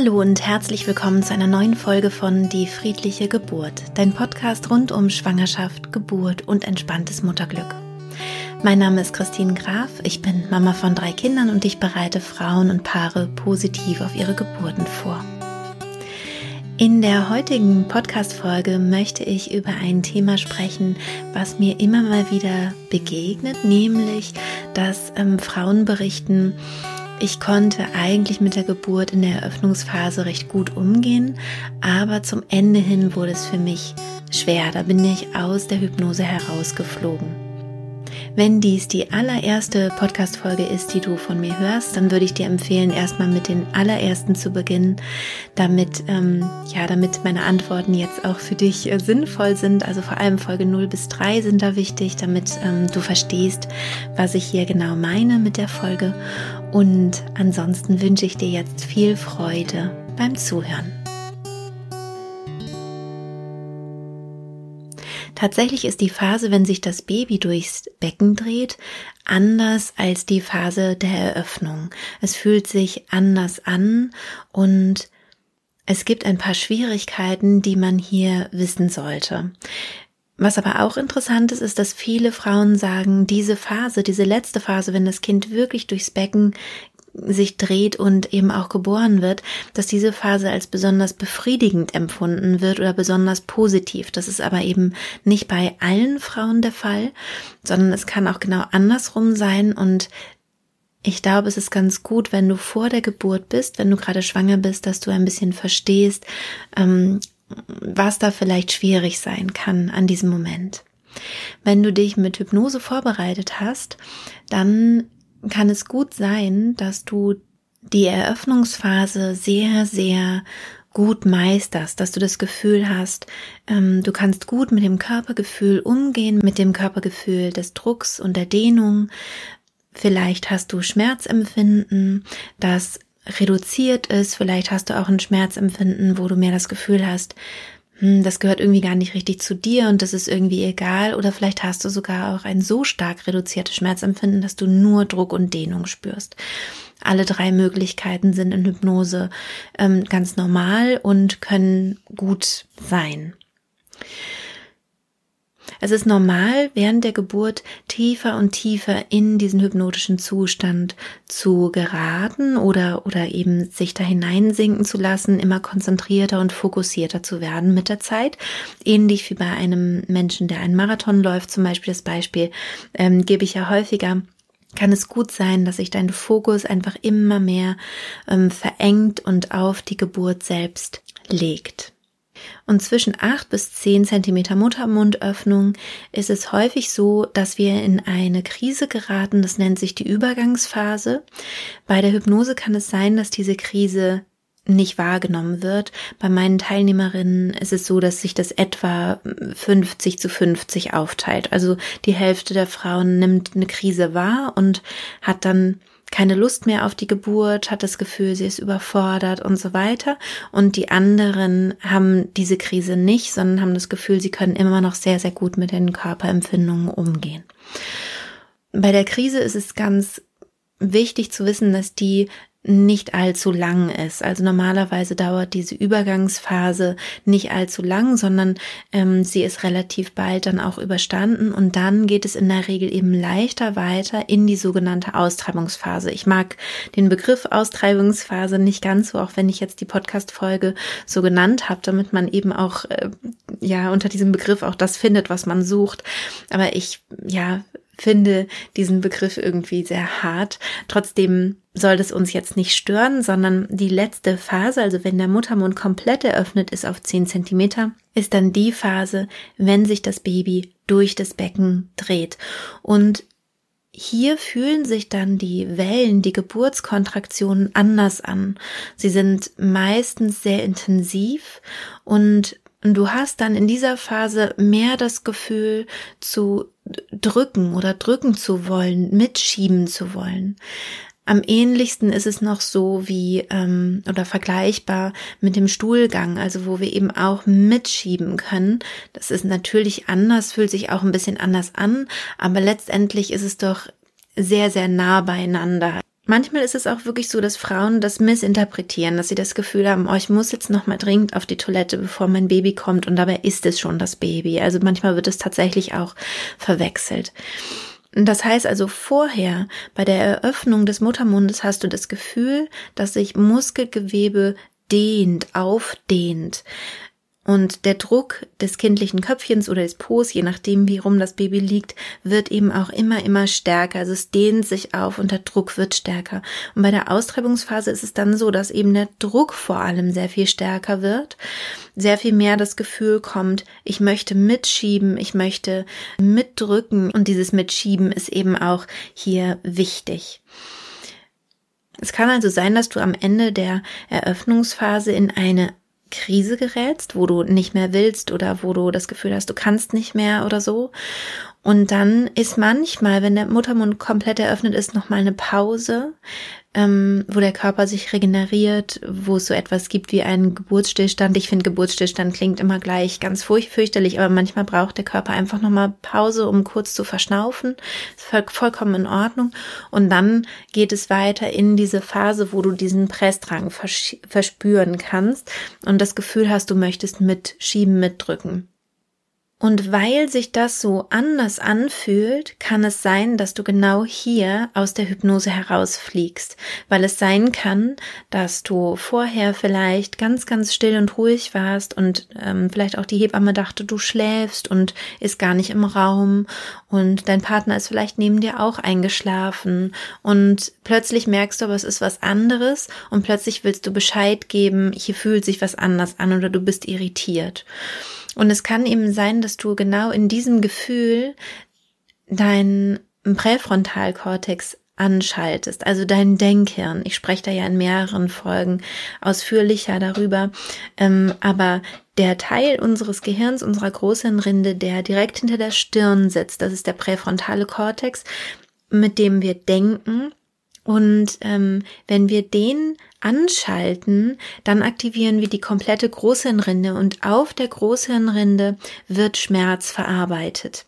Hallo und herzlich willkommen zu einer neuen Folge von Die friedliche Geburt, dein Podcast rund um Schwangerschaft, Geburt und entspanntes Mutterglück. Mein Name ist Christine Graf, ich bin Mama von drei Kindern und ich bereite Frauen und Paare positiv auf ihre Geburten vor. In der heutigen Podcast-Folge möchte ich über ein Thema sprechen, was mir immer mal wieder begegnet, nämlich, dass ähm, Frauen berichten, ich konnte eigentlich mit der Geburt in der Eröffnungsphase recht gut umgehen, aber zum Ende hin wurde es für mich schwer. Da bin ich aus der Hypnose herausgeflogen. Wenn dies die allererste Podcast-Folge ist, die du von mir hörst, dann würde ich dir empfehlen, erstmal mit den allerersten zu beginnen, damit, ähm, ja, damit meine Antworten jetzt auch für dich äh, sinnvoll sind. Also vor allem Folge 0 bis 3 sind da wichtig, damit ähm, du verstehst, was ich hier genau meine mit der Folge. Und ansonsten wünsche ich dir jetzt viel Freude beim Zuhören. Tatsächlich ist die Phase, wenn sich das Baby durchs Becken dreht, anders als die Phase der Eröffnung. Es fühlt sich anders an und es gibt ein paar Schwierigkeiten, die man hier wissen sollte. Was aber auch interessant ist, ist, dass viele Frauen sagen, diese Phase, diese letzte Phase, wenn das Kind wirklich durchs Becken sich dreht und eben auch geboren wird, dass diese Phase als besonders befriedigend empfunden wird oder besonders positiv. Das ist aber eben nicht bei allen Frauen der Fall, sondern es kann auch genau andersrum sein und ich glaube, es ist ganz gut, wenn du vor der Geburt bist, wenn du gerade schwanger bist, dass du ein bisschen verstehst, ähm, was da vielleicht schwierig sein kann an diesem Moment. Wenn du dich mit Hypnose vorbereitet hast, dann kann es gut sein, dass du die Eröffnungsphase sehr, sehr gut meisterst, dass du das Gefühl hast, ähm, du kannst gut mit dem Körpergefühl umgehen, mit dem Körpergefühl des Drucks und der Dehnung. Vielleicht hast du Schmerzempfinden, das reduziert ist. Vielleicht hast du auch ein Schmerzempfinden, wo du mehr das Gefühl hast, hm, das gehört irgendwie gar nicht richtig zu dir und das ist irgendwie egal. Oder vielleicht hast du sogar auch ein so stark reduziertes Schmerzempfinden, dass du nur Druck und Dehnung spürst. Alle drei Möglichkeiten sind in Hypnose ähm, ganz normal und können gut sein. Es ist normal, während der Geburt tiefer und tiefer in diesen hypnotischen Zustand zu geraten oder, oder eben sich da hineinsinken zu lassen, immer konzentrierter und fokussierter zu werden mit der Zeit. Ähnlich wie bei einem Menschen, der einen Marathon läuft, zum Beispiel das Beispiel, ähm, gebe ich ja häufiger kann es gut sein, dass sich dein Fokus einfach immer mehr ähm, verengt und auf die Geburt selbst legt. Und zwischen acht bis zehn Zentimeter Muttermundöffnung ist es häufig so, dass wir in eine Krise geraten. Das nennt sich die Übergangsphase. Bei der Hypnose kann es sein, dass diese Krise nicht wahrgenommen wird. Bei meinen Teilnehmerinnen ist es so, dass sich das etwa 50 zu 50 aufteilt. Also die Hälfte der Frauen nimmt eine Krise wahr und hat dann keine Lust mehr auf die Geburt, hat das Gefühl, sie ist überfordert und so weiter. Und die anderen haben diese Krise nicht, sondern haben das Gefühl, sie können immer noch sehr, sehr gut mit den Körperempfindungen umgehen. Bei der Krise ist es ganz wichtig zu wissen, dass die nicht allzu lang ist. Also normalerweise dauert diese Übergangsphase nicht allzu lang, sondern ähm, sie ist relativ bald dann auch überstanden und dann geht es in der Regel eben leichter weiter in die sogenannte Austreibungsphase. Ich mag den Begriff Austreibungsphase nicht ganz so, auch wenn ich jetzt die Podcast-Folge so genannt habe, damit man eben auch äh, ja unter diesem Begriff auch das findet, was man sucht. Aber ich ja finde diesen Begriff irgendwie sehr hart. Trotzdem soll das uns jetzt nicht stören, sondern die letzte Phase, also wenn der Muttermund komplett eröffnet ist auf 10 Zentimeter, ist dann die Phase, wenn sich das Baby durch das Becken dreht. Und hier fühlen sich dann die Wellen, die Geburtskontraktionen anders an. Sie sind meistens sehr intensiv und du hast dann in dieser Phase mehr das Gefühl zu drücken oder drücken zu wollen, mitschieben zu wollen. Am ähnlichsten ist es noch so wie ähm, oder vergleichbar mit dem Stuhlgang, also wo wir eben auch mitschieben können. Das ist natürlich anders, fühlt sich auch ein bisschen anders an, aber letztendlich ist es doch sehr, sehr nah beieinander. Manchmal ist es auch wirklich so, dass Frauen das missinterpretieren, dass sie das Gefühl haben, oh, ich muss jetzt noch mal dringend auf die Toilette, bevor mein Baby kommt und dabei ist es schon das Baby. Also manchmal wird es tatsächlich auch verwechselt. Das heißt also vorher bei der Eröffnung des Muttermundes hast du das Gefühl, dass sich Muskelgewebe dehnt, aufdehnt. Und der Druck des kindlichen Köpfchens oder des Po's, je nachdem, wie rum das Baby liegt, wird eben auch immer, immer stärker. Also es dehnt sich auf und der Druck wird stärker. Und bei der Austreibungsphase ist es dann so, dass eben der Druck vor allem sehr viel stärker wird. Sehr viel mehr das Gefühl kommt, ich möchte mitschieben, ich möchte mitdrücken. Und dieses Mitschieben ist eben auch hier wichtig. Es kann also sein, dass du am Ende der Eröffnungsphase in eine Krise gerätst, wo du nicht mehr willst oder wo du das Gefühl hast, du kannst nicht mehr oder so. Und dann ist manchmal, wenn der Muttermund komplett eröffnet ist, nochmal eine Pause, ähm, wo der Körper sich regeneriert, wo es so etwas gibt wie einen Geburtsstillstand. Ich finde, Geburtsstillstand klingt immer gleich ganz furch fürchterlich, aber manchmal braucht der Körper einfach nochmal Pause, um kurz zu verschnaufen. Ist vollkommen in Ordnung. Und dann geht es weiter in diese Phase, wo du diesen Pressdrang verspüren kannst und das Gefühl hast, du möchtest mitschieben, mitdrücken. Und weil sich das so anders anfühlt, kann es sein, dass du genau hier aus der Hypnose herausfliegst, weil es sein kann, dass du vorher vielleicht ganz, ganz still und ruhig warst und ähm, vielleicht auch die Hebamme dachte, du schläfst und ist gar nicht im Raum. Und dein Partner ist vielleicht neben dir auch eingeschlafen. Und plötzlich merkst du, aber es ist was anderes. Und plötzlich willst du Bescheid geben, hier fühlt sich was anders an oder du bist irritiert. Und es kann eben sein, dass du genau in diesem Gefühl dein Präfrontalkortex anschaltest, also dein Denkhirn. Ich spreche da ja in mehreren Folgen ausführlicher darüber, ähm, aber der Teil unseres Gehirns, unserer Großhirnrinde, der direkt hinter der Stirn sitzt, das ist der präfrontale Kortex, mit dem wir denken. Und ähm, wenn wir den anschalten, dann aktivieren wir die komplette Großhirnrinde und auf der Großhirnrinde wird Schmerz verarbeitet.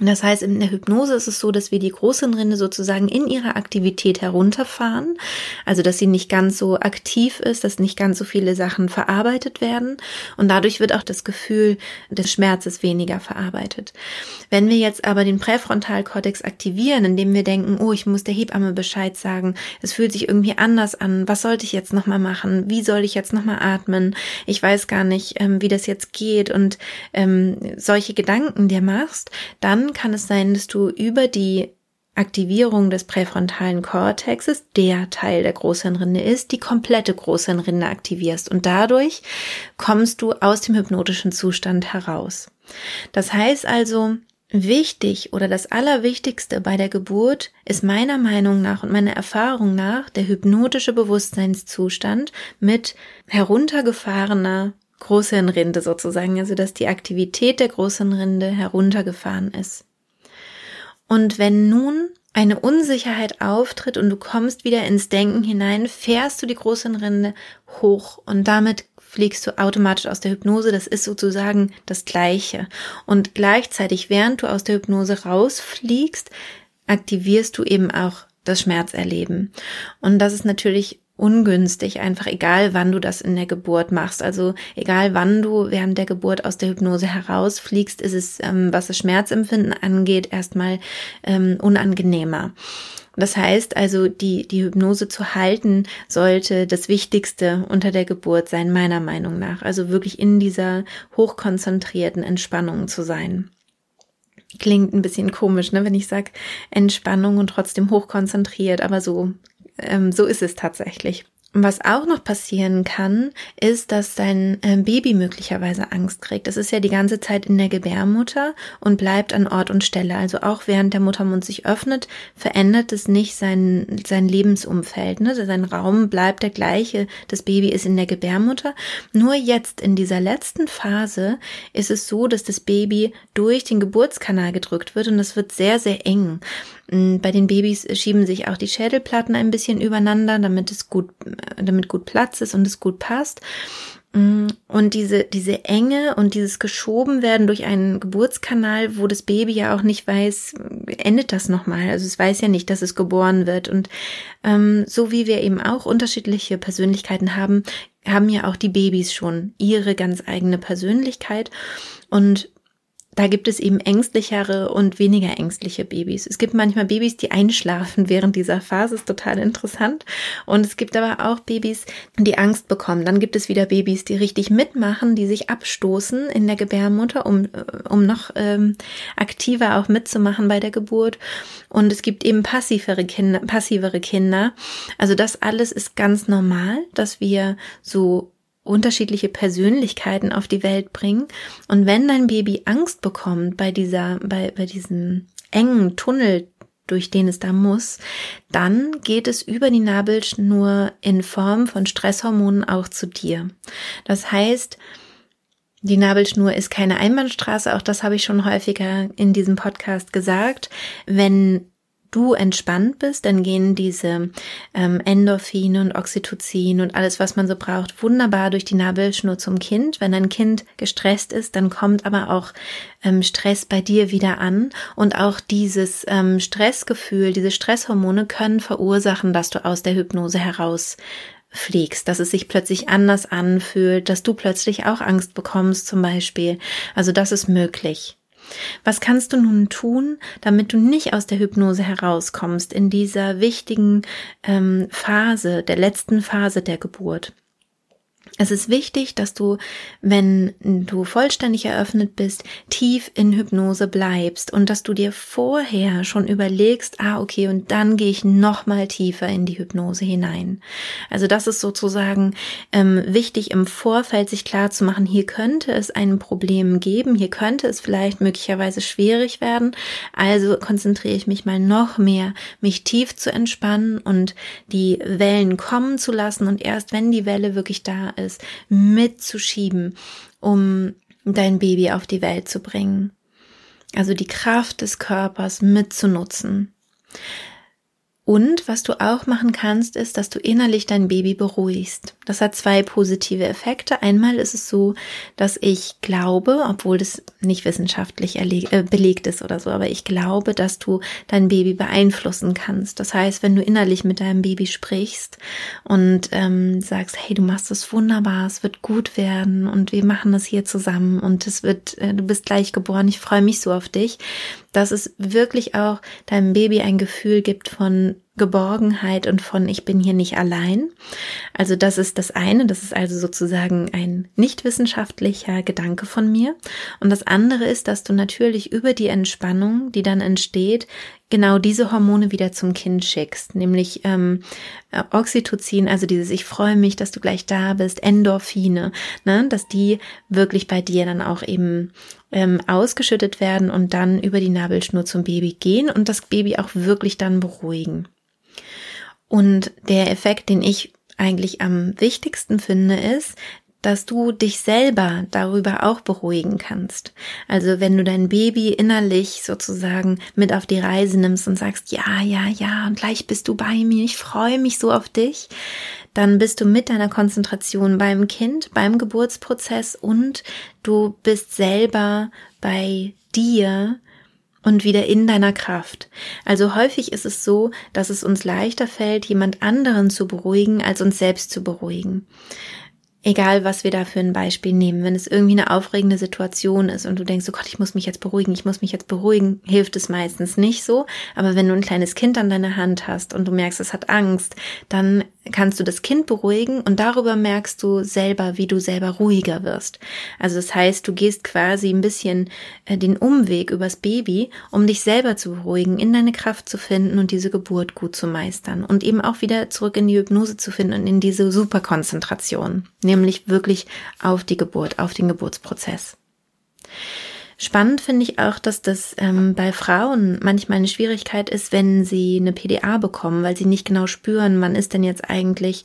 Das heißt, in der Hypnose ist es so, dass wir die Großhirnrinde sozusagen in ihrer Aktivität herunterfahren, also dass sie nicht ganz so aktiv ist, dass nicht ganz so viele Sachen verarbeitet werden. Und dadurch wird auch das Gefühl des Schmerzes weniger verarbeitet. Wenn wir jetzt aber den Präfrontalkortex aktivieren, indem wir denken, oh, ich muss der Hebamme Bescheid sagen, es fühlt sich irgendwie anders an, was sollte ich jetzt nochmal machen, wie soll ich jetzt nochmal atmen, ich weiß gar nicht, ähm, wie das jetzt geht. Und ähm, solche Gedanken dir machst, dann kann es sein, dass du über die Aktivierung des präfrontalen Kortexes, der Teil der Großhirnrinde ist, die komplette Großhirnrinde aktivierst und dadurch kommst du aus dem hypnotischen Zustand heraus. Das heißt also, wichtig oder das Allerwichtigste bei der Geburt ist meiner Meinung nach und meiner Erfahrung nach der hypnotische Bewusstseinszustand mit heruntergefahrener Großhirnrinde sozusagen, also dass die Aktivität der Großhirnrinde heruntergefahren ist. Und wenn nun eine Unsicherheit auftritt und du kommst wieder ins Denken hinein, fährst du die Großhirnrinde hoch und damit fliegst du automatisch aus der Hypnose. Das ist sozusagen das Gleiche. Und gleichzeitig, während du aus der Hypnose rausfliegst, aktivierst du eben auch das Schmerzerleben. Und das ist natürlich ungünstig, einfach egal wann du das in der Geburt machst. Also egal wann du während der Geburt aus der Hypnose herausfliegst, ist es, ähm, was das Schmerzempfinden angeht, erstmal ähm, unangenehmer. Das heißt also, die, die Hypnose zu halten sollte das Wichtigste unter der Geburt sein, meiner Meinung nach. Also wirklich in dieser hochkonzentrierten Entspannung zu sein. Klingt ein bisschen komisch, ne, wenn ich sage Entspannung und trotzdem hochkonzentriert, aber so ähm, so ist es tatsächlich. Und was auch noch passieren kann, ist, dass dein ähm, Baby möglicherweise Angst kriegt. Das ist ja die ganze Zeit in der Gebärmutter und bleibt an Ort und Stelle. Also auch während der Muttermund sich öffnet, verändert es nicht sein, sein Lebensumfeld. Ne? Sein Raum bleibt der gleiche. Das Baby ist in der Gebärmutter. Nur jetzt in dieser letzten Phase ist es so, dass das Baby durch den Geburtskanal gedrückt wird und es wird sehr, sehr eng. Mm, bei den Babys schieben sich auch die Schädelplatten ein bisschen übereinander, damit es gut, damit gut Platz ist und es gut passt. Mm, und diese, diese Enge und dieses geschoben werden durch einen Geburtskanal, wo das Baby ja auch nicht weiß, endet das nochmal. Also es weiß ja nicht, dass es geboren wird. Und ähm, so wie wir eben auch unterschiedliche Persönlichkeiten haben, haben ja auch die Babys schon ihre ganz eigene Persönlichkeit. Und da gibt es eben ängstlichere und weniger ängstliche Babys. Es gibt manchmal Babys, die einschlafen während dieser Phase, ist total interessant. Und es gibt aber auch Babys, die Angst bekommen. Dann gibt es wieder Babys, die richtig mitmachen, die sich abstoßen in der Gebärmutter, um, äh, um noch ähm, aktiver auch mitzumachen bei der Geburt. Und es gibt eben passivere Kinder, passivere Kinder. Also das alles ist ganz normal, dass wir so unterschiedliche Persönlichkeiten auf die Welt bringen. Und wenn dein Baby Angst bekommt bei dieser, bei, bei diesem engen Tunnel, durch den es da muss, dann geht es über die Nabelschnur in Form von Stresshormonen auch zu dir. Das heißt, die Nabelschnur ist keine Einbahnstraße, auch das habe ich schon häufiger in diesem Podcast gesagt. Wenn du entspannt bist, dann gehen diese ähm, Endorphine und Oxytocin und alles, was man so braucht, wunderbar durch die Nabelschnur zum Kind. Wenn ein Kind gestresst ist, dann kommt aber auch ähm, Stress bei dir wieder an und auch dieses ähm, Stressgefühl, diese Stresshormone können verursachen, dass du aus der Hypnose heraus fliegst, dass es sich plötzlich anders anfühlt, dass du plötzlich auch Angst bekommst zum Beispiel. Also das ist möglich. Was kannst du nun tun, damit du nicht aus der Hypnose herauskommst in dieser wichtigen ähm, Phase, der letzten Phase der Geburt? Es ist wichtig, dass du, wenn du vollständig eröffnet bist, tief in Hypnose bleibst und dass du dir vorher schon überlegst, ah, okay, und dann gehe ich noch mal tiefer in die Hypnose hinein. Also das ist sozusagen ähm, wichtig im Vorfeld sich klar zu machen, hier könnte es ein Problem geben, hier könnte es vielleicht möglicherweise schwierig werden. Also konzentriere ich mich mal noch mehr, mich tief zu entspannen und die Wellen kommen zu lassen und erst wenn die Welle wirklich da ist, ist, mitzuschieben, um dein Baby auf die Welt zu bringen. Also die Kraft des Körpers mitzunutzen. Und was du auch machen kannst, ist, dass du innerlich dein Baby beruhigst. Das hat zwei positive Effekte. Einmal ist es so, dass ich glaube, obwohl das nicht wissenschaftlich äh, belegt ist oder so, aber ich glaube, dass du dein Baby beeinflussen kannst. Das heißt, wenn du innerlich mit deinem Baby sprichst und ähm, sagst, hey, du machst es wunderbar, es wird gut werden und wir machen das hier zusammen und es wird, äh, du bist gleich geboren, ich freue mich so auf dich, dass es wirklich auch deinem Baby ein Gefühl gibt von Geborgenheit und von ich bin hier nicht allein. Also das ist das eine, das ist also sozusagen ein nicht wissenschaftlicher Gedanke von mir. Und das andere ist, dass du natürlich über die Entspannung, die dann entsteht, genau diese Hormone wieder zum Kind schickst, nämlich ähm, Oxytocin, also dieses Ich freue mich, dass du gleich da bist, Endorphine, ne, dass die wirklich bei dir dann auch eben ähm, ausgeschüttet werden und dann über die Nabelschnur zum Baby gehen und das Baby auch wirklich dann beruhigen. Und der Effekt, den ich eigentlich am wichtigsten finde, ist, dass du dich selber darüber auch beruhigen kannst. Also wenn du dein Baby innerlich sozusagen mit auf die Reise nimmst und sagst, ja, ja, ja, und gleich bist du bei mir, ich freue mich so auf dich, dann bist du mit deiner Konzentration beim Kind, beim Geburtsprozess und du bist selber bei dir und wieder in deiner Kraft. Also häufig ist es so, dass es uns leichter fällt, jemand anderen zu beruhigen, als uns selbst zu beruhigen. Egal, was wir da für ein Beispiel nehmen. Wenn es irgendwie eine aufregende Situation ist und du denkst, oh Gott, ich muss mich jetzt beruhigen, ich muss mich jetzt beruhigen, hilft es meistens nicht so. Aber wenn du ein kleines Kind an deiner Hand hast und du merkst, es hat Angst, dann kannst du das Kind beruhigen und darüber merkst du selber, wie du selber ruhiger wirst. Also das heißt, du gehst quasi ein bisschen äh, den Umweg übers Baby, um dich selber zu beruhigen, in deine Kraft zu finden und diese Geburt gut zu meistern und eben auch wieder zurück in die Hypnose zu finden und in diese Superkonzentration, nämlich wirklich auf die Geburt, auf den Geburtsprozess. Spannend finde ich auch, dass das ähm, bei Frauen manchmal eine Schwierigkeit ist, wenn sie eine PDA bekommen, weil sie nicht genau spüren, wann ist denn jetzt eigentlich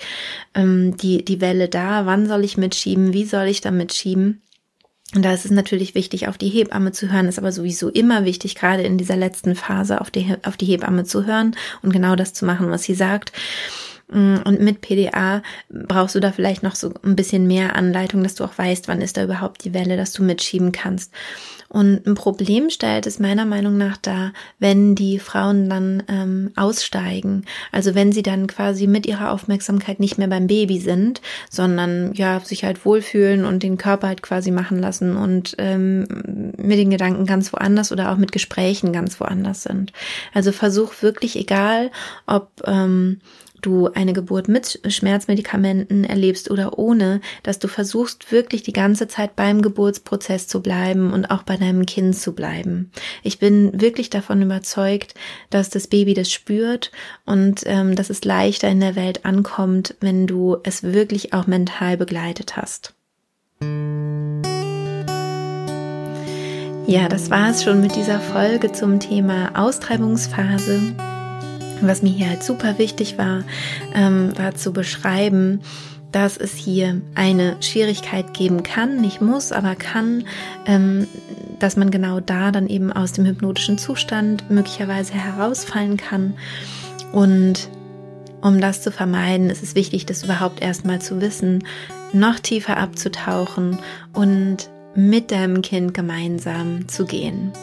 ähm, die, die Welle da, wann soll ich mitschieben, wie soll ich da mitschieben. Und da ist es natürlich wichtig, auf die Hebamme zu hören, ist aber sowieso immer wichtig, gerade in dieser letzten Phase auf die, auf die Hebamme zu hören und genau das zu machen, was sie sagt. Mm, und mit PDA brauchst du da vielleicht noch so ein bisschen mehr Anleitung, dass du auch weißt, wann ist da überhaupt die Welle, dass du mitschieben kannst. Und ein Problem stellt es meiner Meinung nach da, wenn die Frauen dann ähm, aussteigen. Also wenn sie dann quasi mit ihrer Aufmerksamkeit nicht mehr beim Baby sind, sondern ja sich halt wohlfühlen und den Körper halt quasi machen lassen und ähm, mit den Gedanken ganz woanders oder auch mit Gesprächen ganz woanders sind. Also versuch wirklich, egal ob ähm, du eine Geburt mit Schmerzmedikamenten erlebst oder ohne, dass du versuchst wirklich die ganze Zeit beim Geburtsprozess zu bleiben und auch bei deinem Kind zu bleiben. Ich bin wirklich davon überzeugt, dass das Baby das spürt und ähm, dass es leichter in der Welt ankommt, wenn du es wirklich auch mental begleitet hast. Ja, das war es schon mit dieser Folge zum Thema Austreibungsphase. Was mir hier halt super wichtig war, ähm, war zu beschreiben, dass es hier eine Schwierigkeit geben kann, nicht muss, aber kann, ähm, dass man genau da dann eben aus dem hypnotischen Zustand möglicherweise herausfallen kann. Und um das zu vermeiden, ist es wichtig, das überhaupt erstmal zu wissen, noch tiefer abzutauchen und mit deinem Kind gemeinsam zu gehen.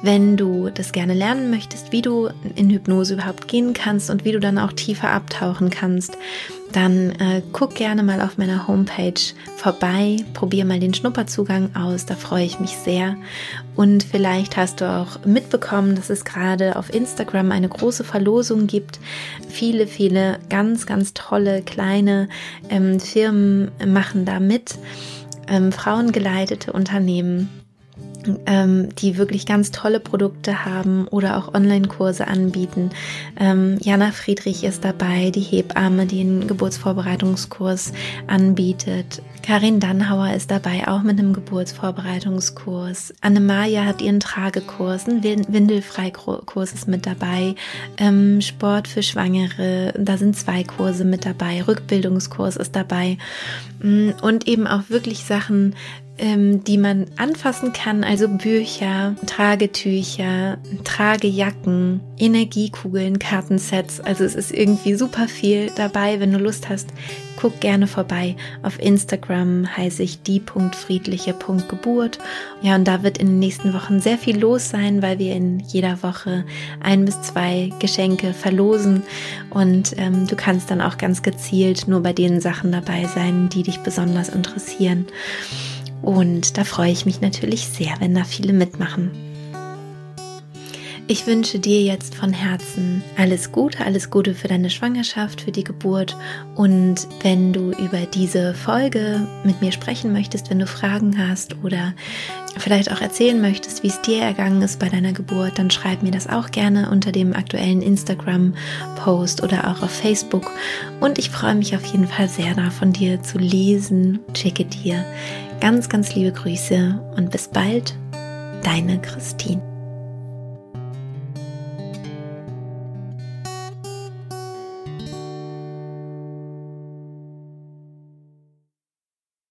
Wenn du das gerne lernen möchtest, wie du in Hypnose überhaupt gehen kannst und wie du dann auch tiefer abtauchen kannst, dann äh, guck gerne mal auf meiner Homepage vorbei, probier mal den Schnupperzugang aus, da freue ich mich sehr. Und vielleicht hast du auch mitbekommen, dass es gerade auf Instagram eine große Verlosung gibt. Viele, viele ganz, ganz tolle kleine ähm, Firmen machen da mit, ähm, frauengeleitete Unternehmen ähm, die wirklich ganz tolle Produkte haben oder auch Online-Kurse anbieten. Ähm, Jana Friedrich ist dabei, die Hebamme, die einen Geburtsvorbereitungskurs anbietet. Karin Dannhauer ist dabei, auch mit einem Geburtsvorbereitungskurs. Annemaja hat ihren Tragekurs, ein Windelfreikurs ist mit dabei. Ähm, Sport für Schwangere, da sind zwei Kurse mit dabei. Rückbildungskurs ist dabei. Mm, und eben auch wirklich Sachen, die man anfassen kann, also Bücher, Tragetücher, Tragejacken, Energiekugeln, Kartensets. Also es ist irgendwie super viel dabei. Wenn du Lust hast, guck gerne vorbei. Auf Instagram heiße ich die.friedliche.geburt. Ja, und da wird in den nächsten Wochen sehr viel los sein, weil wir in jeder Woche ein bis zwei Geschenke verlosen. Und ähm, du kannst dann auch ganz gezielt nur bei den Sachen dabei sein, die dich besonders interessieren. Und da freue ich mich natürlich sehr, wenn da viele mitmachen. Ich wünsche dir jetzt von Herzen alles Gute, alles Gute für deine Schwangerschaft, für die Geburt. Und wenn du über diese Folge mit mir sprechen möchtest, wenn du Fragen hast oder vielleicht auch erzählen möchtest, wie es dir ergangen ist bei deiner Geburt, dann schreib mir das auch gerne unter dem aktuellen Instagram-Post oder auch auf Facebook. Und ich freue mich auf jeden Fall sehr da von dir zu lesen. Schicke dir Ganz, ganz liebe Grüße und bis bald, deine Christine.